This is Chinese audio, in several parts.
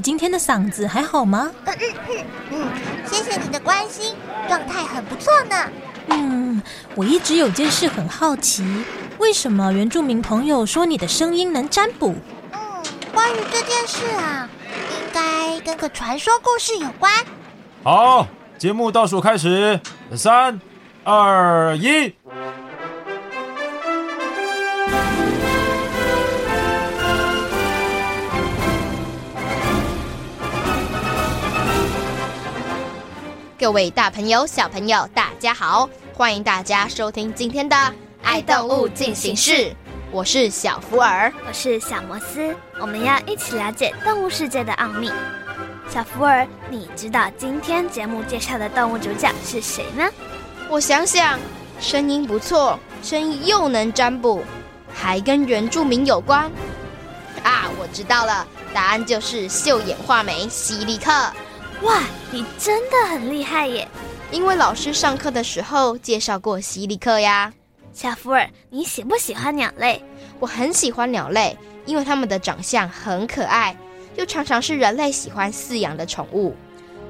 你今天的嗓子还好吗？嗯嗯嗯嗯，谢谢你的关心，状态很不错呢。嗯，我一直有件事很好奇，为什么原住民朋友说你的声音能占卜？嗯，关于这件事啊，应该跟个传说故事有关。好，节目倒数开始，三、二、一。各位大朋友、小朋友，大家好！欢迎大家收听今天的《爱动物进行式》，我是小福尔，我是小摩斯，我们要一起了解动物世界的奥秘。小福尔，你知道今天节目介绍的动物主角是谁吗？我想想，声音不错，声音又能占卜，还跟原住民有关。啊，我知道了，答案就是绣眼画眉希利克。哇，你真的很厉害耶！因为老师上课的时候介绍过希利克呀。小福尔，你喜不喜欢鸟类？我很喜欢鸟类，因为它们的长相很可爱，又常常是人类喜欢饲养的宠物。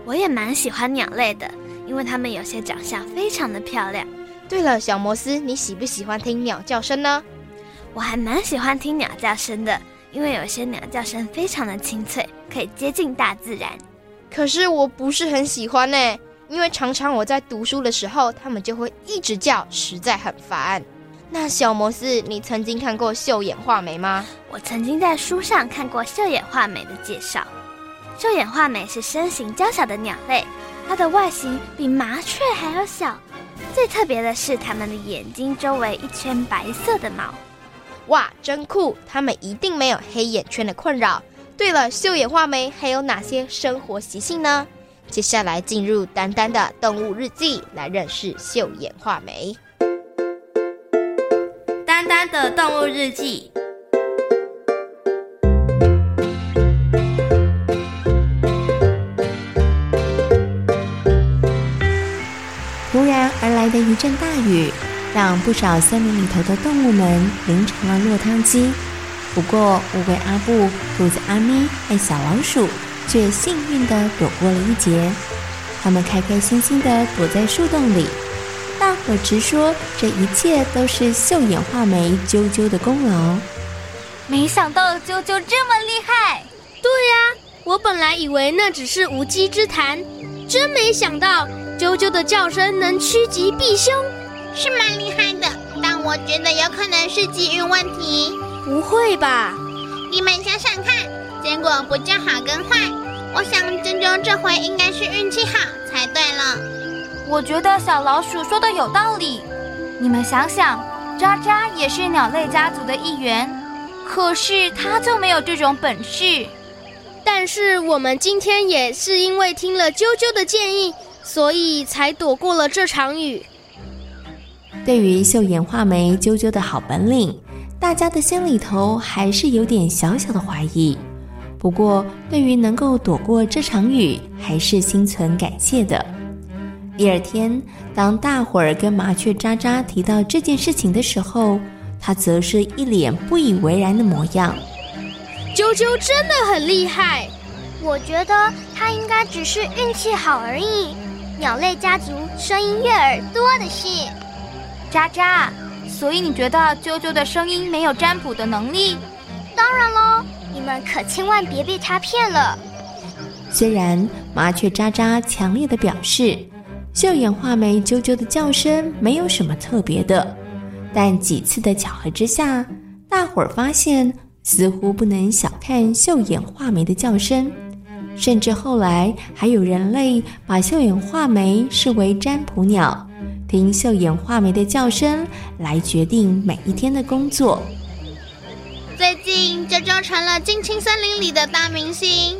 我也蛮喜欢鸟类的，因为它们有些长相非常的漂亮。对了，小摩斯，你喜不喜欢听鸟叫声呢？我还蛮喜欢听鸟叫声的，因为有些鸟叫声非常的清脆，可以接近大自然。可是我不是很喜欢呢，因为常常我在读书的时候，它们就会一直叫，实在很烦。那小摩斯，你曾经看过秀眼画眉吗？我曾经在书上看过秀眼画眉的介绍。秀眼画眉是身形娇小的鸟类，它的外形比麻雀还要小。最特别的是，它们的眼睛周围一圈白色的毛。哇，真酷！它们一定没有黑眼圈的困扰。对了，绣眼画眉还有哪些生活习性呢？接下来进入丹丹的动物日记，来认识绣眼画眉。丹丹的动物日记。突然而来的一阵大雨，让不少森林里头的动物们淋成了落汤鸡。不过，乌龟阿布、兔子阿咪和小老鼠却幸运地躲过了一劫。他们开开心心地躲在树洞里。大伙直说，这一切都是秀眼画眉啾啾的功劳。没想到啾啾这么厉害！对呀、啊，我本来以为那只是无稽之谈，真没想到啾啾的叫声能趋吉避凶，是蛮厉害的。但我觉得有可能是机运问题。不会吧？你们想想看，结果不就好跟坏。我想啾啾这回应该是运气好才对了。我觉得小老鼠说的有道理。你们想想，渣渣也是鸟类家族的一员，可是它就没有这种本事。但是我们今天也是因为听了啾啾的建议，所以才躲过了这场雨。对于绣眼画眉啾啾的好本领。大家的心里头还是有点小小的怀疑，不过对于能够躲过这场雨，还是心存感谢的。第二天，当大伙儿跟麻雀渣渣提到这件事情的时候，他则是一脸不以为然的模样。啾啾真的很厉害，我觉得他应该只是运气好而已。鸟类家族声音悦耳多的是，渣渣。所以你觉得啾啾的声音没有占卜的能力？当然喽，你们可千万别被他骗了。虽然麻雀喳喳强烈的表示，绣眼画眉啾啾的叫声没有什么特别的，但几次的巧合之下，大伙儿发现似乎不能小看绣眼画眉的叫声。甚至后来还有人类把绣眼画眉视为占卜鸟，听绣眼画眉的叫声来决定每一天的工作。最近，啾啾成了近亲森林里的大明星。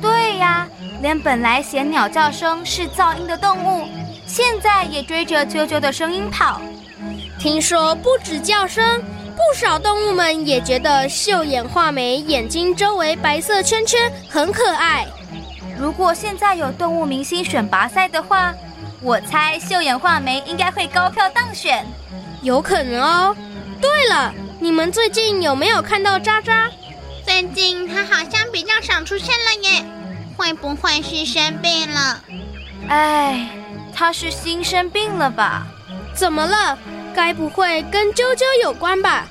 对呀，连本来嫌鸟叫声是噪音的动物，现在也追着啾啾的声音跑。听说不止叫声，不少动物们也觉得绣眼画眉眼睛周围白色圈圈很可爱。如果现在有动物明星选拔赛的话，我猜秀眼画眉应该会高票当选。有可能哦。对了，你们最近有没有看到渣渣？最近他好像比较少出现了耶，会不会是生病了？哎，他是新生病了吧？怎么了？该不会跟啾啾有关吧？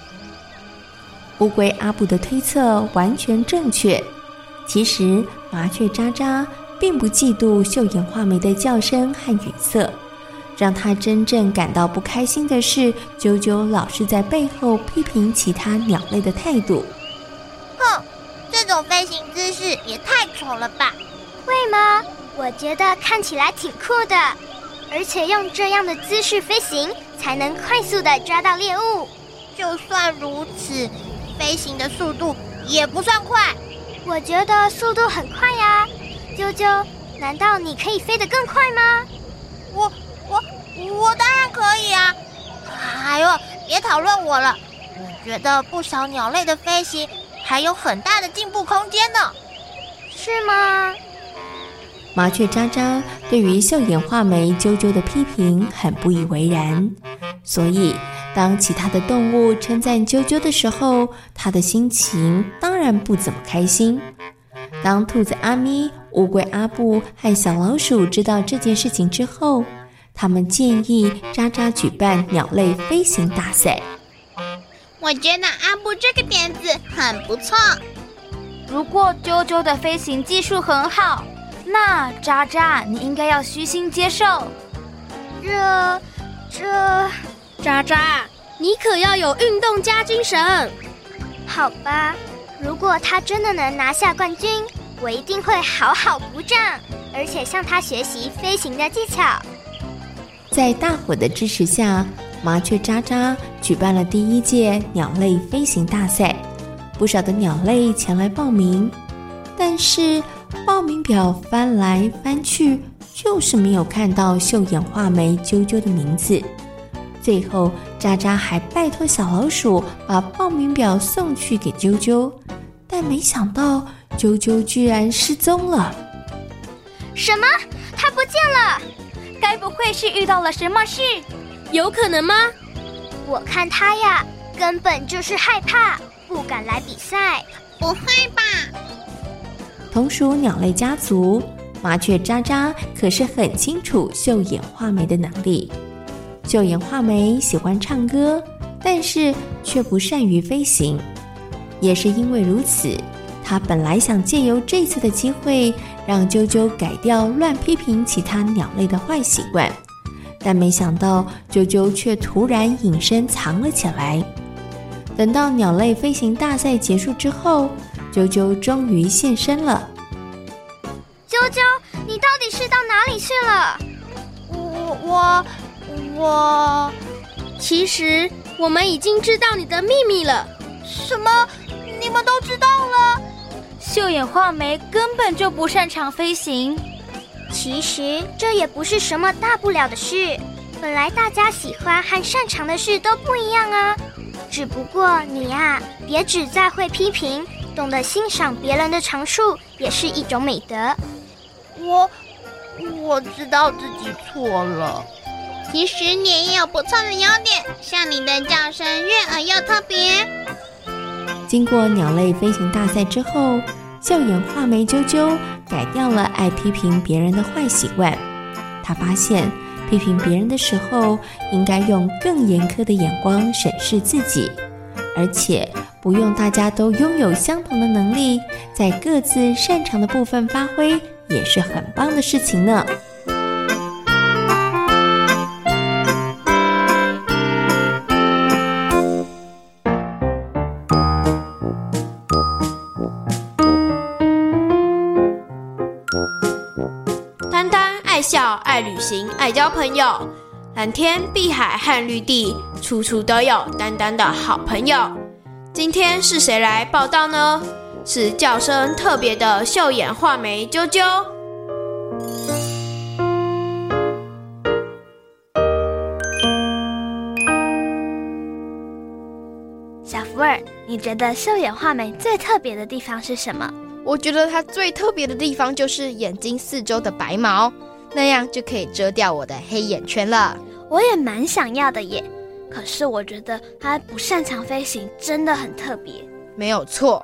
乌龟阿布的推测完全正确。其实麻雀渣渣并不嫉妒秀眼画眉的叫声和语色，让他真正感到不开心的是，啾啾老是在背后批评其他鸟类的态度。哼这种飞行姿势也太丑了吧？会吗？我觉得看起来挺酷的，而且用这样的姿势飞行才能快速地抓到猎物。就算如此，飞行的速度也不算快。我觉得速度很快呀，啾啾，难道你可以飞得更快吗？我我我当然可以啊！哎呦，别讨论我了，我觉得不少鸟类的飞行。还有很大的进步空间呢，是吗？麻雀喳喳对于笑眼画眉啾啾的批评很不以为然，所以当其他的动物称赞啾啾的时候，他的心情当然不怎么开心。当兔子阿咪、乌龟阿布和小老鼠知道这件事情之后，他们建议渣渣举办鸟类飞行大赛。我觉得阿布这个点子很不错。如果啾啾的飞行技术很好，那渣渣你应该要虚心接受。这这，渣渣，你可要有运动家精神。好吧，如果他真的能拿下冠军，我一定会好好鼓掌，而且向他学习飞行的技巧。在大伙的支持下。麻雀渣渣举办了第一届鸟类飞行大赛，不少的鸟类前来报名，但是报名表翻来翻去，就是没有看到秀眼画眉啾啾的名字。最后，渣渣还拜托小老鼠把报名表送去给啾啾，但没想到啾啾居然失踪了。什么？它不见了？该不会是遇到了什么事？有可能吗？我看它呀，根本就是害怕，不敢来比赛。不会吧？同属鸟类家族，麻雀渣渣可是很清楚秀眼画眉的能力。秀眼画眉喜欢唱歌，但是却不善于飞行。也是因为如此，他本来想借由这次的机会，让啾啾改掉乱批评其他鸟类的坏习惯。但没想到，啾啾却突然隐身藏了起来。等到鸟类飞行大赛结束之后，啾啾终于现身了。啾啾，你到底是到哪里去了？我我我……其实我们已经知道你的秘密了。什么？你们都知道了？绣眼画眉根本就不擅长飞行。其实这也不是什么大不了的事，本来大家喜欢和擅长的事都不一样啊。只不过你呀，别只在会批评，懂得欣赏别人的长处也是一种美德。我我知道自己错了。其实你也有不错的优点，像你的叫声悦耳又特别。经过鸟类飞行大赛之后。笑眼画眉啾啾改掉了爱批评别人的坏习惯。他发现批评别人的时候，应该用更严苛的眼光审视自己，而且不用大家都拥有相同的能力，在各自擅长的部分发挥，也是很棒的事情呢。笑、爱旅行、爱交朋友，蓝天、碧海和绿地，处处都有丹丹的好朋友。今天是谁来报道呢？是叫声特别的秀眼画眉啾啾。小福尔，你觉得秀眼画眉最特别的地方是什么？我觉得它最特别的地方就是眼睛四周的白毛，那样就可以遮掉我的黑眼圈了。我也蛮想要的耶，可是我觉得它不擅长飞行，真的很特别。没有错，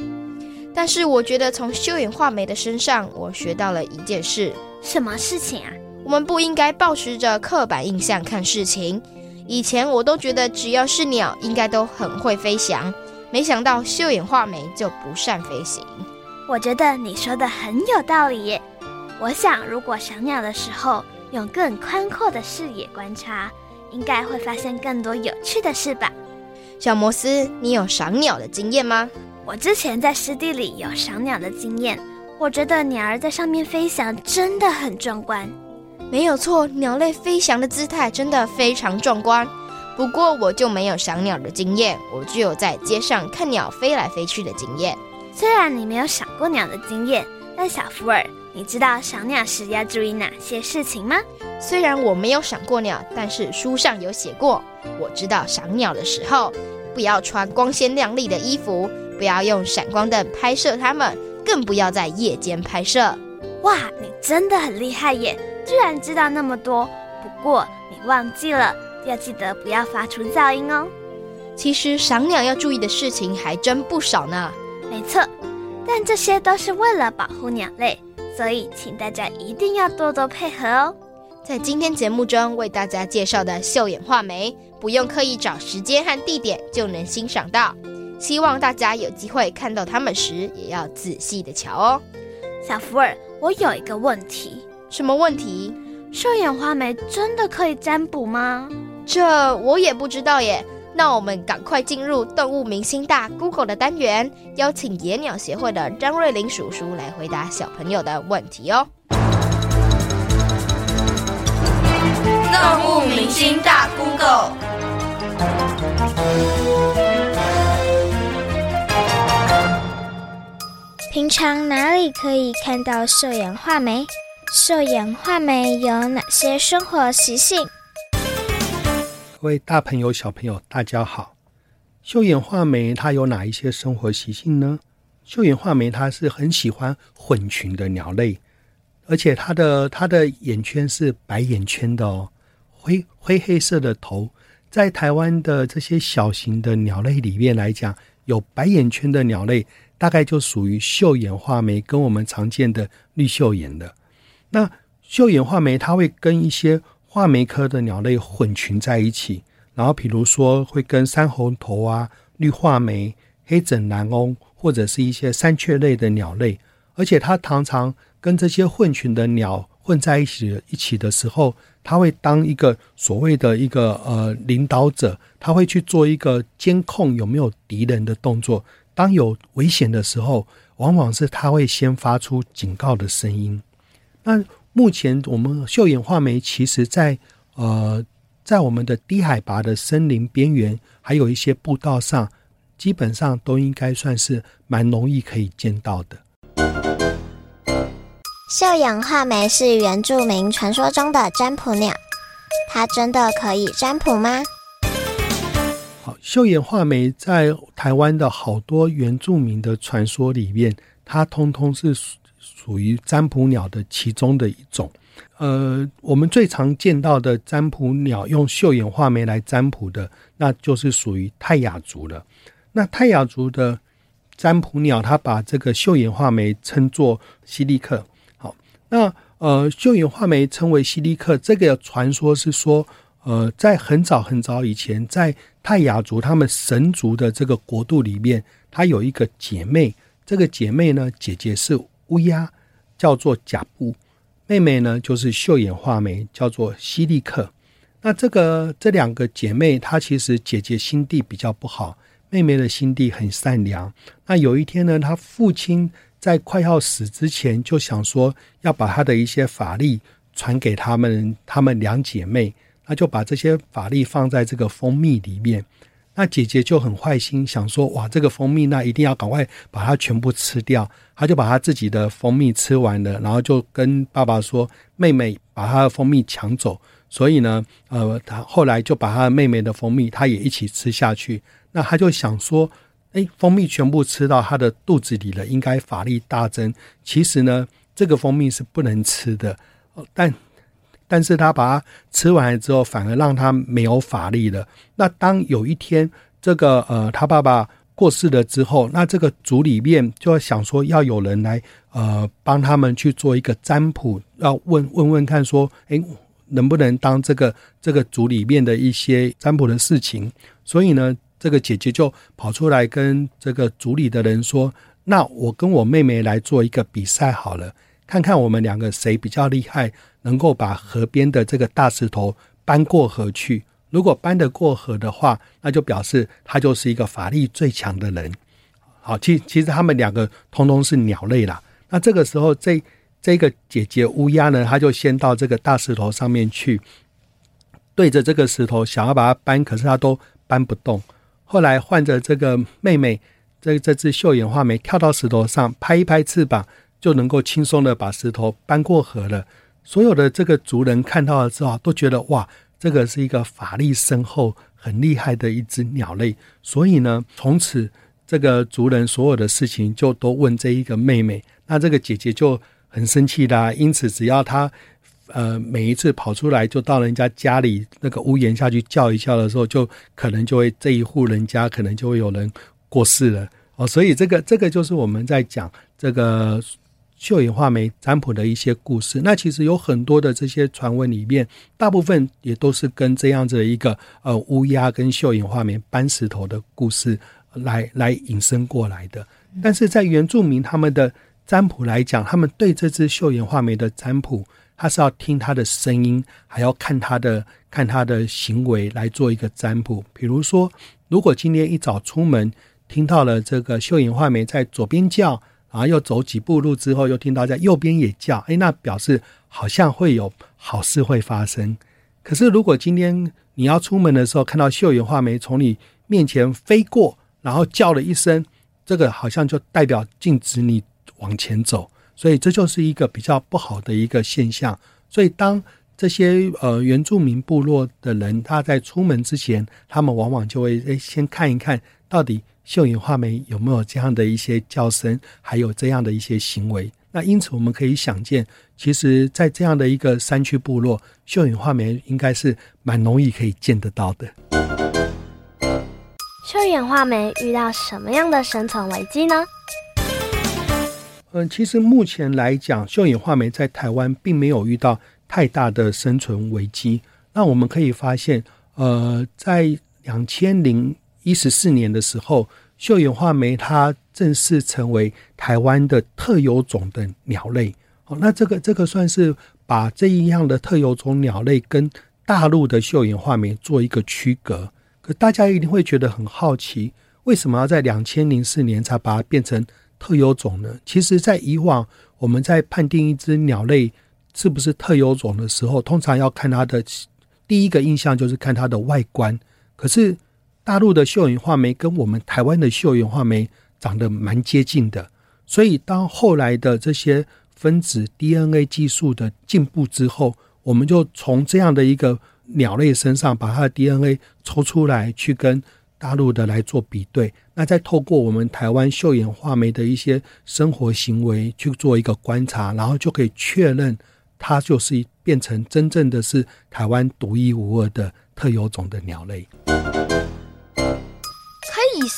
但是我觉得从绣眼画眉的身上，我学到了一件事。什么事情啊？我们不应该抱持着刻板印象看事情。以前我都觉得只要是鸟，应该都很会飞翔，没想到绣眼画眉就不善飞行。我觉得你说的很有道理耶。我想，如果赏鸟的时候用更宽阔的视野观察，应该会发现更多有趣的事吧。小摩斯，你有赏鸟的经验吗？我之前在湿地里有赏鸟的经验，我觉得鸟儿在上面飞翔真的很壮观。没有错，鸟类飞翔的姿态真的非常壮观。不过我就没有赏鸟的经验，我只有在街上看鸟飞来飞去的经验。虽然你没有赏过鸟的经验，但小福尔，你知道赏鸟时要注意哪些事情吗？虽然我没有赏过鸟，但是书上有写过。我知道赏鸟的时候，不要穿光鲜亮丽的衣服，不要用闪光灯拍摄它们，更不要在夜间拍摄。哇，你真的很厉害耶！居然知道那么多，不过你忘记了，要记得不要发出噪音哦。其实赏鸟要注意的事情还真不少呢。没错，但这些都是为了保护鸟类，所以请大家一定要多多配合哦。在今天节目中为大家介绍的绣眼画眉，不用刻意找时间和地点就能欣赏到。希望大家有机会看到它们时，也要仔细的瞧哦。小福尔，我有一个问题。什么问题？绣眼画眉真的可以占卜吗？这我也不知道耶。那我们赶快进入动物明星大 Google 的单元，邀请野鸟协会的张瑞林叔叔来回答小朋友的问题哦。动物明星大 Google。平常哪里可以看到兽眼画眉？兽眼画眉有哪些生活习性？各位大朋友、小朋友，大家好。绣眼画眉它有哪一些生活习性呢？绣眼画眉它是很喜欢混群的鸟类，而且它的它的眼圈是白眼圈的哦，灰灰黑色的头。在台湾的这些小型的鸟类里面来讲，有白眼圈的鸟类大概就属于绣眼画眉，跟我们常见的绿绣眼的。那绣眼画眉，它会跟一些画眉科的鸟类混群在一起，然后比如说会跟山猴头啊、绿画眉、黑枕蓝鶲或者是一些山雀类的鸟类，而且它常常跟这些混群的鸟混在一起一起的时候，它会当一个所谓的一个呃领导者，它会去做一个监控有没有敌人的动作。当有危险的时候，往往是它会先发出警告的声音。那目前我们秀眼画眉其实在呃，在我们的低海拔的森林边缘，还有一些步道上，基本上都应该算是蛮容易可以见到的。秀眼画眉是原住民传说中的占卜鸟，它真的可以占卜吗？好，绣眼画眉在台湾的好多原住民的传说里面，它通通是。属于占卜鸟的其中的一种，呃，我们最常见到的占卜鸟用绣眼画眉来占卜的，那就是属于泰雅族了。那泰雅族的占卜鸟，它把这个绣眼画眉称作西利克。好，那呃，绣眼画眉称为西利克，这个传说是说，呃，在很早很早以前，在泰雅族他们神族的这个国度里面，它有一个姐妹，这个姐妹呢，姐姐是。乌鸦叫做贾布，妹妹呢就是秀眼画眉，叫做西利克。那这个这两个姐妹，她其实姐姐心地比较不好，妹妹的心地很善良。那有一天呢，她父亲在快要死之前就想说要把他的一些法力传给他们，他们两姐妹，那就把这些法力放在这个蜂蜜里面。那姐姐就很坏心，想说哇，这个蜂蜜那一定要赶快把它全部吃掉。她就把她自己的蜂蜜吃完了，然后就跟爸爸说，妹妹把她的蜂蜜抢走。所以呢，呃，她后来就把她妹妹的蜂蜜，她也一起吃下去。那她就想说，哎，蜂蜜全部吃到她的肚子里了，应该法力大增。其实呢，这个蜂蜜是不能吃的，但。但是他把它吃完了之后，反而让他没有法力了。那当有一天这个呃他爸爸过世了之后，那这个族里面就要想说要有人来呃帮他们去做一个占卜，要问问问看说，诶，能不能当这个这个族里面的一些占卜的事情？所以呢，这个姐姐就跑出来跟这个族里的人说：“那我跟我妹妹来做一个比赛好了，看看我们两个谁比较厉害。”能够把河边的这个大石头搬过河去，如果搬得过河的话，那就表示他就是一个法力最强的人。好，其其实他们两个通通是鸟类啦。那这个时候，这这个姐姐乌鸦呢，她就先到这个大石头上面去，对着这个石头想要把它搬，可是她都搬不动。后来换着这个妹妹，这这只绣眼画眉跳到石头上，拍一拍翅膀，就能够轻松的把石头搬过河了。所有的这个族人看到了之后，都觉得哇，这个是一个法力深厚、很厉害的一只鸟类。所以呢，从此这个族人所有的事情就都问这一个妹妹。那这个姐姐就很生气啦。因此，只要她呃每一次跑出来，就到人家家里那个屋檐下去叫一叫的时候，就可能就会这一户人家可能就会有人过世了哦。所以这个这个就是我们在讲这个。绣眼画眉占卜的一些故事，那其实有很多的这些传闻里面，大部分也都是跟这样子的一个呃乌鸦跟绣眼画眉搬石头的故事来来引申过来的。但是在原住民他们的占卜来讲，他们对这只绣眼画眉的占卜，他是要听他的声音，还要看他的看他的行为来做一个占卜。比如说，如果今天一早出门听到了这个绣眼画眉在左边叫。然后又走几步路之后，又听到在右边也叫，哎，那表示好像会有好事会发生。可是如果今天你要出门的时候，看到绣眼画眉从你面前飞过，然后叫了一声，这个好像就代表禁止你往前走，所以这就是一个比较不好的一个现象。所以当这些呃原住民部落的人他在出门之前，他们往往就会诶先看一看到底。绣眼画眉有没有这样的一些叫声，还有这样的一些行为？那因此我们可以想见，其实，在这样的一个山区部落，秀眼画眉应该是蛮容易可以见得到的。秀眼画眉遇到什么样的生存危机呢？嗯，其实目前来讲，秀眼画眉在台湾并没有遇到太大的生存危机。那我们可以发现，呃，在两千零一十四年的时候，绣眼画眉它正式成为台湾的特有种的鸟类。哦，那这个这个算是把这一样的特有种鸟类跟大陆的绣眼画眉做一个区隔。可大家一定会觉得很好奇，为什么要在两千零四年才把它变成特有种呢？其实，在以往我们在判定一只鸟类是不是特有种的时候，通常要看它的第一个印象就是看它的外观。可是大陆的绣眼画眉跟我们台湾的绣眼画眉长得蛮接近的，所以当后来的这些分子 DNA 技术的进步之后，我们就从这样的一个鸟类身上把它的 DNA 抽出来，去跟大陆的来做比对。那再透过我们台湾绣眼画眉的一些生活行为去做一个观察，然后就可以确认它就是变成真正的是台湾独一无二的特有种的鸟类。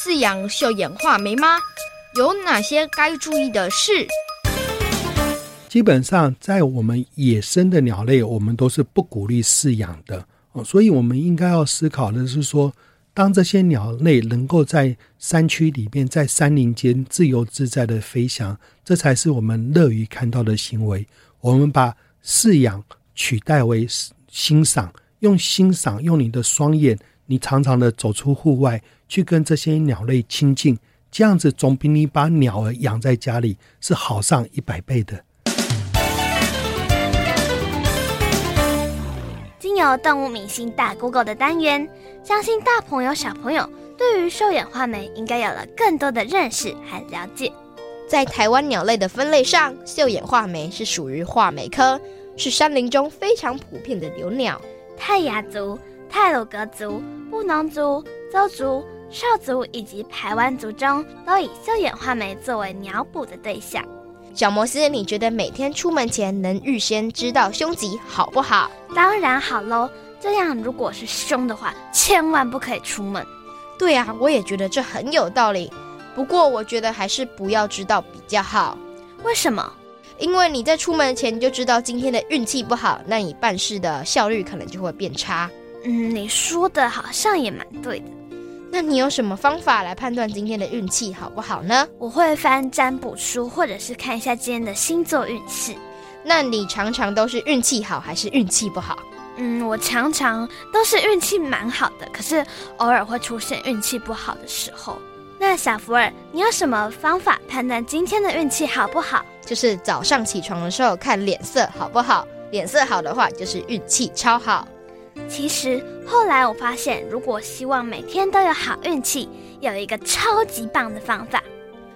饲养绣眼画眉吗？有哪些该注意的事？基本上，在我们野生的鸟类，我们都是不鼓励饲养的哦。所以，我们应该要思考的是说，当这些鸟类能够在山区里面，在山林间自由自在的飞翔，这才是我们乐于看到的行为。我们把饲养取代为欣赏，用欣赏，用你的双眼，你常常的走出户外。去跟这些鸟类亲近，这样子总比你把鸟儿养在家里是好上一百倍的。经由动物明星大 Google 的单元，相信大朋友小朋友对于绣眼画眉应该有了更多的认识和了解。在台湾鸟类的分类上，绣眼画眉是属于画眉科，是山林中非常普遍的留鸟。泰雅族、太鲁格族、布农族、邹族、邵族以及排湾族中，都以绣眼画眉作为鸟捕的对象。小摩斯，你觉得每天出门前能预先知道凶吉好不好？当然好喽，这样如果是凶的话，千万不可以出门。对啊，我也觉得这很有道理。不过我觉得还是不要知道比较好。为什么？因为你在出门前就知道今天的运气不好，那你办事的效率可能就会变差。嗯，你说的好像也蛮对的。那你有什么方法来判断今天的运气好不好呢？我会翻占卜书，或者是看一下今天的星座运势。那你常常都是运气好还是运气不好？嗯，我常常都是运气蛮好的，可是偶尔会出现运气不好的时候。那小福尔，你有什么方法判断今天的运气好不好？就是早上起床的时候看脸色好不好，脸色好的话就是运气超好。其实后来我发现，如果希望每天都有好运气，有一个超级棒的方法。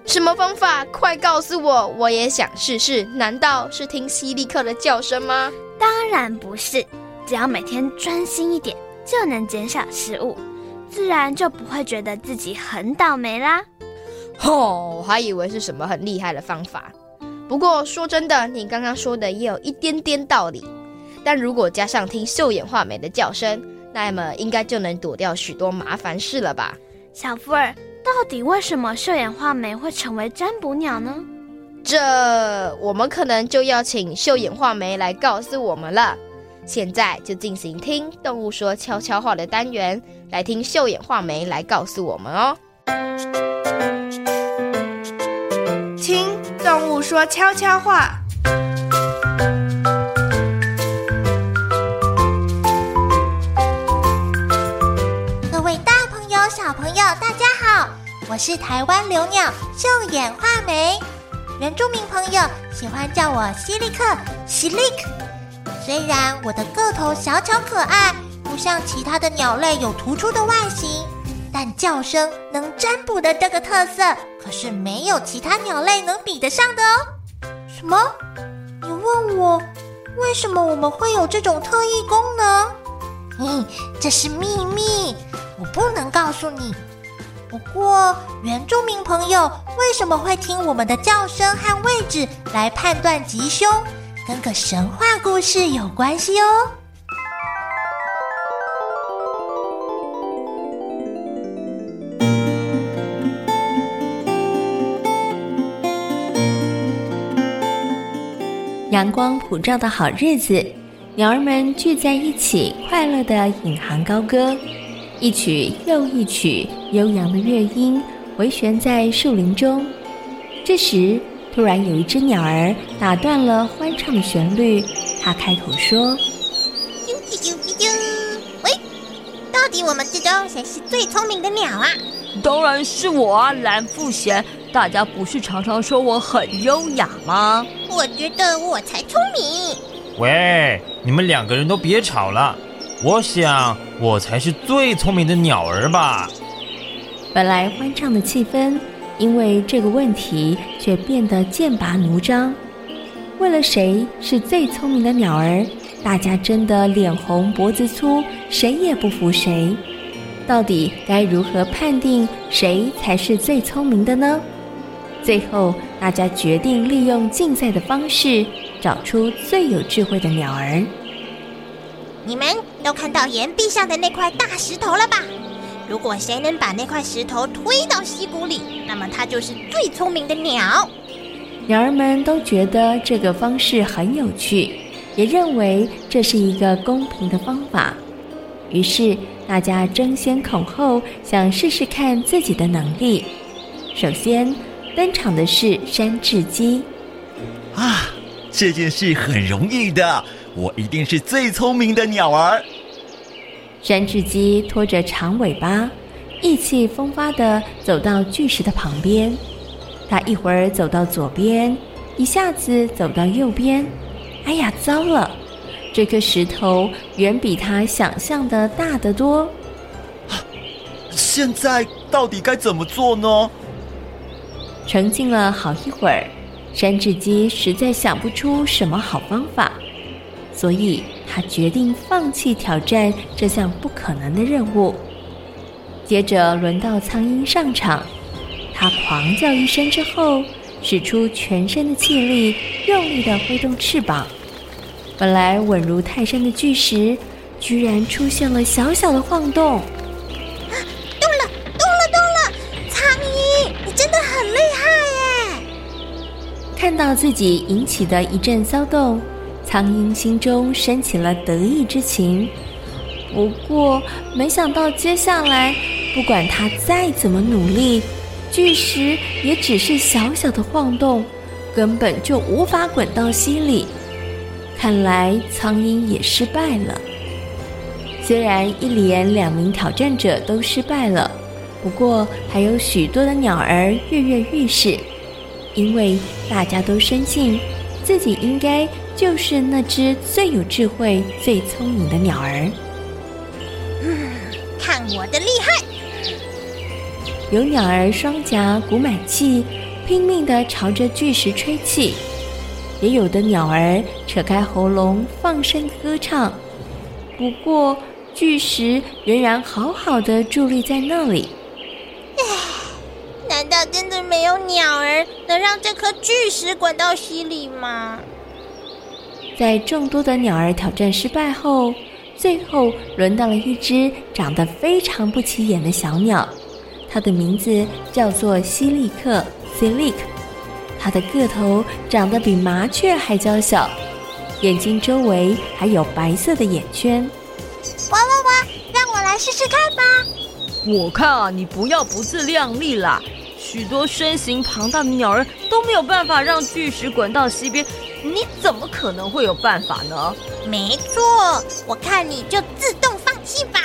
什么方法？快告诉我，我也想试试。难道是听犀利客的叫声吗？当然不是，只要每天专心一点，就能减少失误。自然就不会觉得自己很倒霉啦。哦，我还以为是什么很厉害的方法。不过说真的，你刚刚说的也有一点点道理。但如果加上听绣眼画眉的叫声，那么应该就能躲掉许多麻烦事了吧？小福儿，到底为什么绣眼画眉会成为占卜鸟呢？这我们可能就要请绣眼画眉来告诉我们了。现在就进行听动物说悄悄话的单元，来听绣眼画眉来告诉我们哦。听动物说悄悄话。我是台湾留鸟绣眼画眉，原住民朋友喜欢叫我犀利客，犀利克。虽然我的个头小巧可爱，不像其他的鸟类有突出的外形，但叫声能占卜的这个特色，可是没有其他鸟类能比得上的哦。什么？你问我为什么我们会有这种特异功能？嗯，这是秘密，我不能告诉你。不过原住民朋友为什么会听我们的叫声和位置来判断吉凶？跟个神话故事有关系哦。阳光普照的好日子，鸟儿们聚在一起，快乐的引吭高歌，一曲又一曲悠扬的乐音回旋在树林中。这时，突然有一只鸟儿打断了欢唱的旋律，它开口说：“啾啾啾啾啾，喂，到底我们之中谁是最聪明的鸟啊？”“当然是我啊，蓝富贤。大家不是常常说我很优雅吗？”“我觉得我才聪明。”“喂，你们两个人都别吵了。我想我才是最聪明的鸟儿吧。”本来欢畅的气氛。因为这个问题，却变得剑拔弩张。为了谁是最聪明的鸟儿，大家争得脸红脖子粗，谁也不服谁。到底该如何判定谁才是最聪明的呢？最后，大家决定利用竞赛的方式，找出最有智慧的鸟儿。你们都看到岩壁上的那块大石头了吧？如果谁能把那块石头推到溪谷里，那么它就是最聪明的鸟。鸟儿们都觉得这个方式很有趣，也认为这是一个公平的方法。于是大家争先恐后，想试试看自己的能力。首先登场的是山雉鸡。啊，这件事很容易的，我一定是最聪明的鸟儿。山雉鸡拖着长尾巴，意气风发地走到巨石的旁边。它一会儿走到左边，一下子走到右边。哎呀，糟了！这颗石头远比它想象的大得多。现在到底该怎么做呢？沉静了好一会儿，山雉鸡实在想不出什么好方法，所以他决定放弃挑战这项不可能的任务。接着轮到苍鹰上场，他狂叫一声之后，使出全身的气力，用力的挥动翅膀。本来稳如泰山的巨石，居然出现了小小的晃动。动了，动了，动了！苍鹰，你真的很厉害耶看到自己引起的一阵骚动，苍鹰心中升起了得意之情。不过，没想到接下来，不管他再怎么努力，巨石也只是小小的晃动，根本就无法滚到溪里。看来苍鹰也失败了。虽然一连两名挑战者都失败了，不过还有许多的鸟儿跃跃欲试。因为大家都深信自己应该就是那只最有智慧、最聪明的鸟儿。嗯，看我的厉害！有鸟儿双颊鼓满气，拼命地朝着巨石吹气；也有的鸟儿扯开喉咙放声歌唱。不过，巨石仍然好好的伫立在那里。难道真的没有鸟儿能让这颗巨石滚到溪里吗？在众多的鸟儿挑战失败后，最后轮到了一只长得非常不起眼的小鸟，它的名字叫做西利克 （Silik）。它的个头长得比麻雀还娇小，眼睛周围还有白色的眼圈。哇哇哇！让我来试试看吧。我看啊，你不要不自量力啦。许多身形庞大的鸟儿都没有办法让巨石滚到溪边，你怎么可能会有办法呢？没错，我看你就自动放弃吧。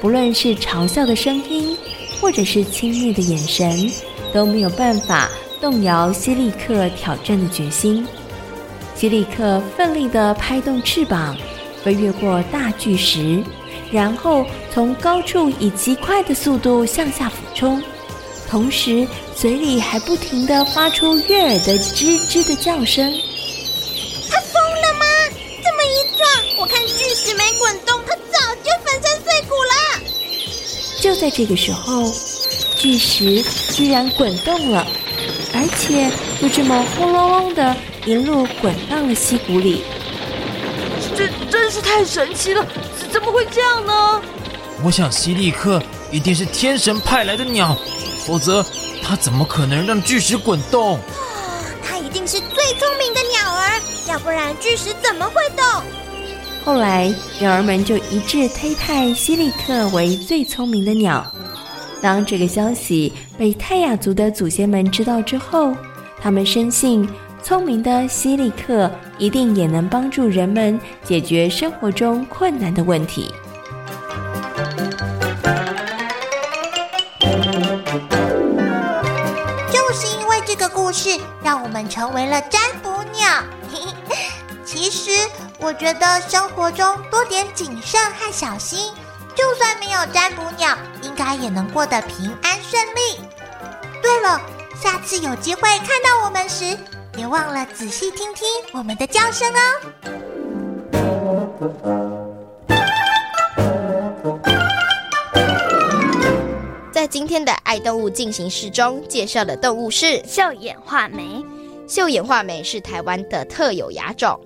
不论是嘲笑的声音，或者是轻蔑的眼神，都没有办法动摇希利克挑战的决心。希利克奋力地拍动翅膀，飞越过大巨石，然后从高处以极快的速度向下俯冲。同时，嘴里还不停地发出悦耳的吱吱的叫声。在这个时候，巨石居然滚动了，而且就这么轰隆隆的一路滚到了溪谷里。这真是太神奇了！怎么会这样呢？我想希利克一定是天神派来的鸟。否则，他怎么可能让巨石滚动？他一定是最聪明的鸟儿，要不然巨石怎么会动？后来，鸟儿们就一致推派希利克为最聪明的鸟。当这个消息被泰雅族的祖先们知道之后，他们深信聪明的希利克一定也能帮助人们解决生活中困难的问题。就是因为这个故事让我们成为了占卜鸟。其实，我觉得生活中多点谨慎和小心，就算没有占卜鸟，应该也能过得平安顺利。对了，下次有机会看到我们时，别忘了仔细听听我们的叫声哦。在今天的爱动物进行式中介绍的动物是绣眼画眉。绣眼画眉是台湾的特有牙种。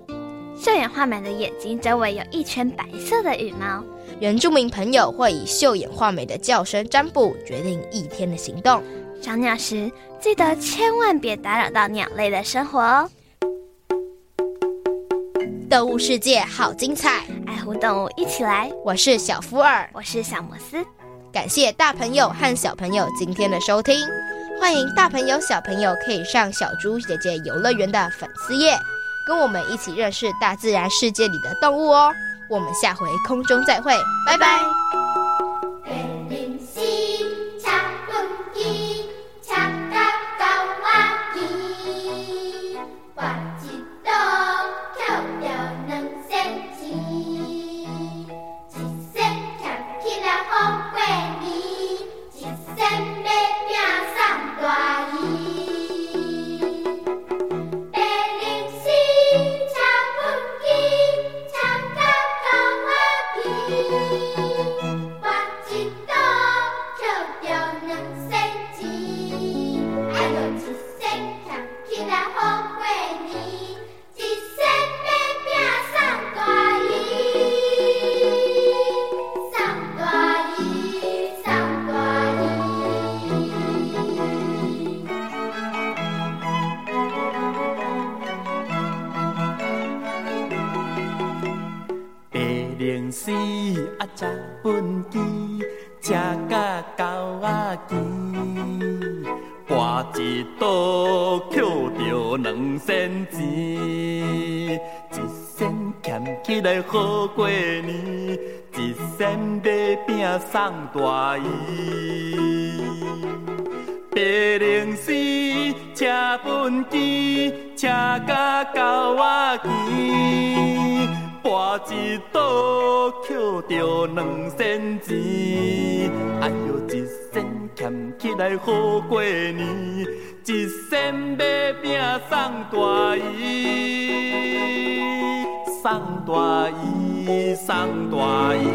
绣眼画眉的眼睛周围有一圈白色的羽毛。原住民朋友会以绣眼画眉的叫声占卜，决定一天的行动。找鸟时记得千万别打扰到鸟类的生活哦。动物世界好精彩，爱护动物一起来。我是小福尔，我是小摩斯。感谢大朋友和小朋友今天的收听，欢迎大朋友小朋友可以上小猪姐姐游乐园的粉丝页，跟我们一起认识大自然世界里的动物哦。我们下回空中再会，拜拜。零时啊，食畚箕，食甲狗仔啼，跋一倒捡着两仙钱，一仙俭起来好过年，一仙买饼送大姨。白零时吃畚箕，吃甲狗仔啼，跋一刀捡着两仙钱，哎呦，一仙俭起来好过年，一仙买饼送大姨，送大姨，送大姨。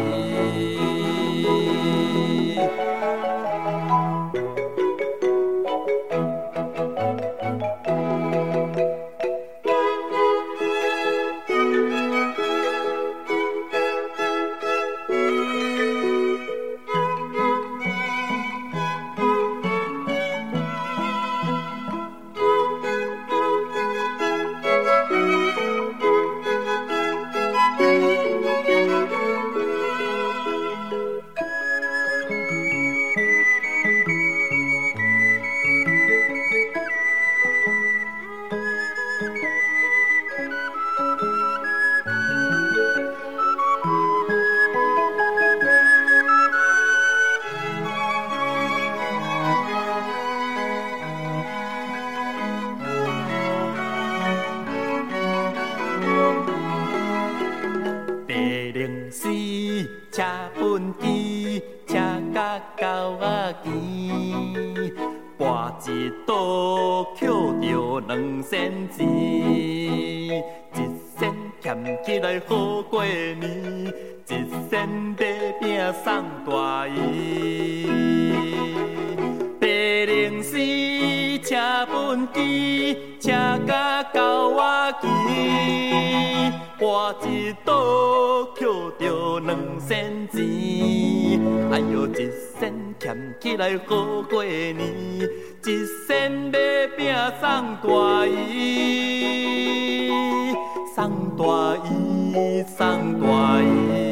车本机，车到狗我墘，我一刀扣着两仙钱。哎呦，一仙俭起来好过年，一仙买饼送大姨，送大姨，送大姨。